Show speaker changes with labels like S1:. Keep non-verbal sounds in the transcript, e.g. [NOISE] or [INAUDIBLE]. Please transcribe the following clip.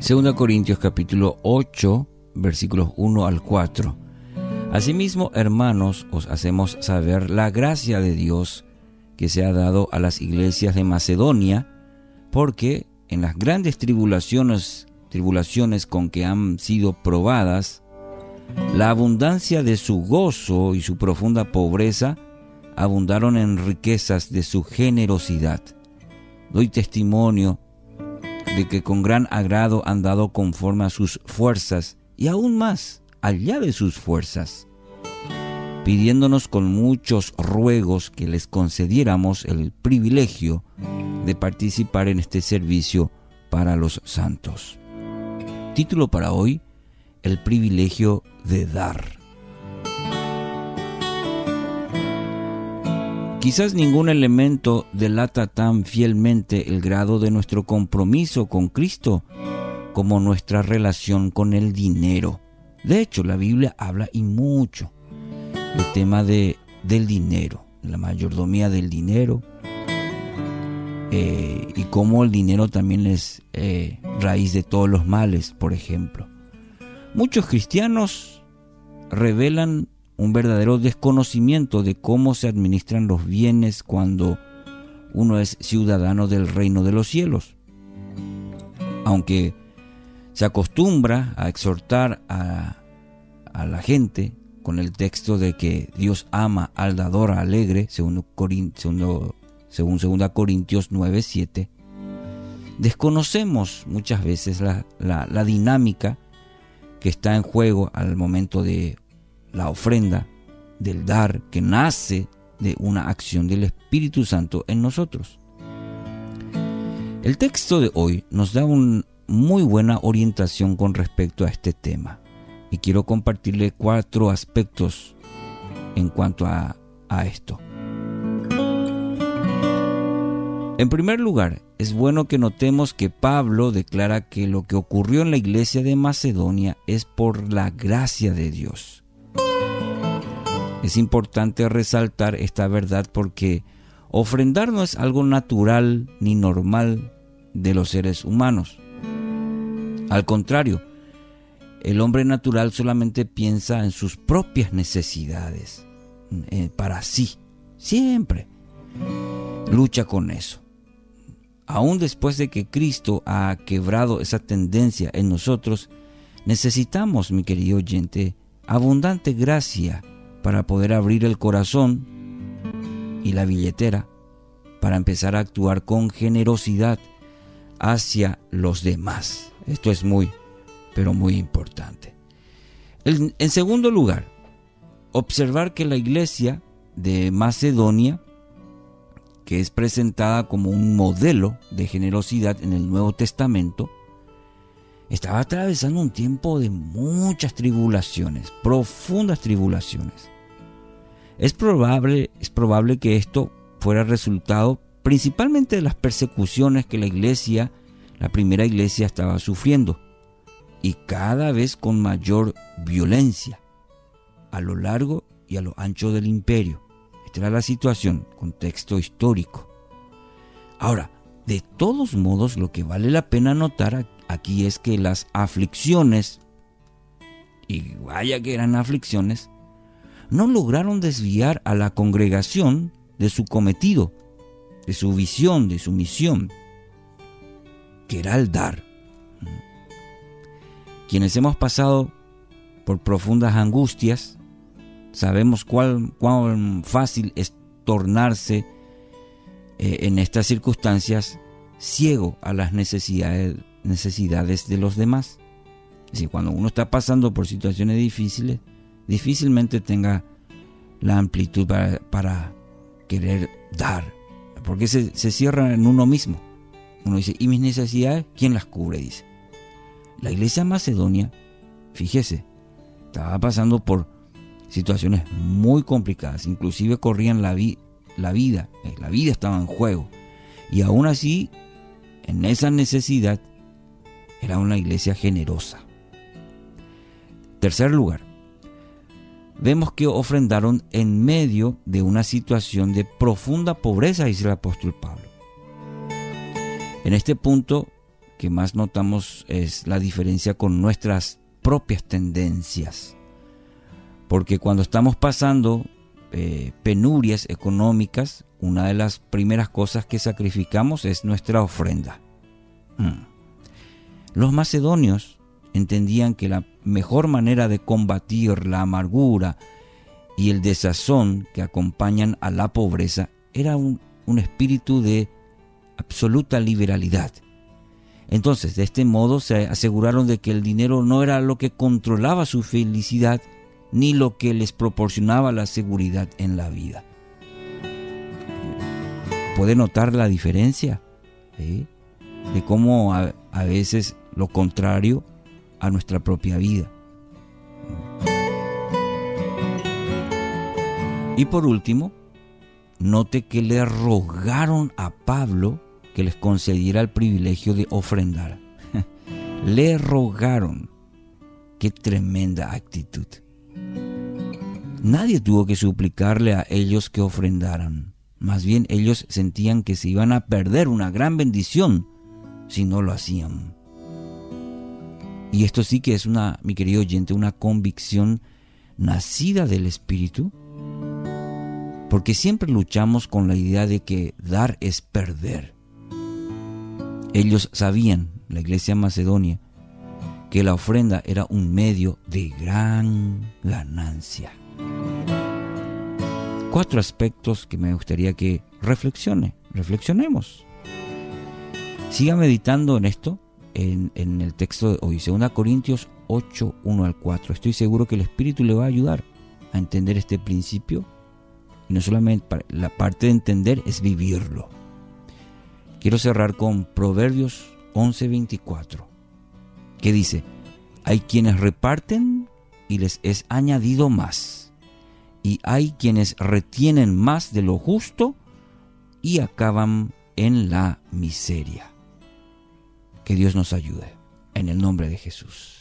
S1: 2 Corintios capítulo 8, versículos 1 al 4. Asimismo, hermanos, os hacemos saber la gracia de Dios que se ha dado a las iglesias de Macedonia, porque en las grandes tribulaciones, tribulaciones con que han sido probadas, la abundancia de su gozo y su profunda pobreza abundaron en riquezas de su generosidad. Doy testimonio que con gran agrado han dado conforme a sus fuerzas y aún más allá de sus fuerzas, pidiéndonos con muchos ruegos que les concediéramos el privilegio de participar en este servicio para los santos. Título para hoy, el privilegio de dar. Quizás ningún elemento delata tan fielmente el grado de nuestro compromiso con Cristo como nuestra relación con el dinero. De hecho, la Biblia habla y mucho del tema de, del dinero, la mayordomía del dinero, eh, y cómo el dinero también es eh, raíz de todos los males, por ejemplo. Muchos cristianos revelan un verdadero desconocimiento de cómo se administran los bienes cuando uno es ciudadano del reino de los cielos. Aunque se acostumbra a exhortar a, la gente con el texto de que Dios ama al dador alegre, según, según 2 Corintios 9:7, desconocemos muchas veces la, la dinámica que está en juego al momento de la ofrenda del dar que nace de una acción del Espíritu Santo en nosotros. El texto de hoy nos da una muy buena orientación con respecto a este tema y quiero compartirle cuatro aspectos en cuanto a, a esto. En primer lugar, es bueno que notemos que Pablo declara que lo que ocurrió en la iglesia de Macedonia es por la gracia de Dios. Es importante resaltar esta verdad porque ofrendar no es algo natural ni normal de los seres humanos. Al contrario, el hombre natural solamente piensa en sus propias necesidades, eh, para sí, siempre. Lucha con eso. Aún después de que Cristo ha quebrado esa tendencia en nosotros, necesitamos, mi querido oyente, abundante gracia para poder abrir el corazón y la billetera para empezar a actuar con generosidad hacia los demás. Esto es muy, pero muy importante. En, segundo lugar, observar que la iglesia de Macedonia, que es presentada como un modelo de generosidad en el Nuevo Testamento, estaba atravesando un tiempo de muchas tribulaciones, profundas tribulaciones. Es probable, es probable que esto fuera resultado principalmente de las persecuciones que la iglesia, la primera iglesia estaba sufriendo, y cada vez con mayor violencia a lo largo y a lo ancho del imperio. Esta era la situación, contexto histórico. Ahora, de todos modos, lo que vale la pena notar aquí es que las aflicciones, y vaya que eran aflicciones, no lograron desviar a la congregación de su cometido, de su visión, de su misión, que era el dar. Quienes hemos pasado por profundas angustias, sabemos cuán, cuán fácil es tornarse eh, en estas circunstancias ciego a las necesidades necesidades de los demás. Es decir, cuando uno está pasando por situaciones difíciles, difícilmente tenga la amplitud para, querer dar, porque se, se, cierra en uno mismo. Uno dice, ¿y mis necesidades? ¿Quién las cubre? Dice. La iglesia macedonia, fíjese, estaba pasando por situaciones muy complicadas, inclusive corrían la, la vida, eh, la vida estaba en juego. Y aún así, en esa necesidad, era una iglesia generosa. Tercer lugar, vemos que ofrendaron en medio de una situación de profunda pobreza, dice el apóstol Pablo. En este punto que más notamos es la diferencia con nuestras propias tendencias. Porque cuando estamos pasando eh, penurias económicas, una de las primeras cosas que sacrificamos es nuestra ofrenda. Mm. Los macedonios entendían que la mejor manera de combatir la amargura y el desazón que acompañan a la pobreza era un, espíritu de absoluta liberalidad. Entonces, de este modo se aseguraron de que el dinero no era lo que controlaba su felicidad, ni lo que les proporcionaba la seguridad en la vida. ¿Puede notar la diferencia? De cómo a veces lo contrario a nuestra propia vida. Y por último, note que le rogaron a Pablo que les concediera el privilegio de ofrendar. [LAUGHS] le rogaron. Qué tremenda actitud. Nadie tuvo que suplicarle a ellos que ofrendaran. Más bien ellos sentían que se iban a perder una gran bendición si no lo hacían. Y esto sí que es una, mi querido oyente, una convicción nacida del Espíritu, porque siempre luchamos con la idea de que dar es perder. Ellos sabían, la iglesia macedonia, que la ofrenda era un medio de gran ganancia. Cuatro aspectos que me gustaría que reflexione, reflexionemos. Siga meditando en esto en, el texto de hoy, 2 Corintios 8, 1 al 4. Estoy seguro que el Espíritu le va a ayudar a entender este principio. Y no solamente la parte de entender es vivirlo. Quiero cerrar con Proverbios 11, 24, que dice, hay quienes reparten y les es añadido más, y hay quienes retienen más de lo justo y acaban en la miseria. Que Dios nos ayude. En el nombre de Jesús.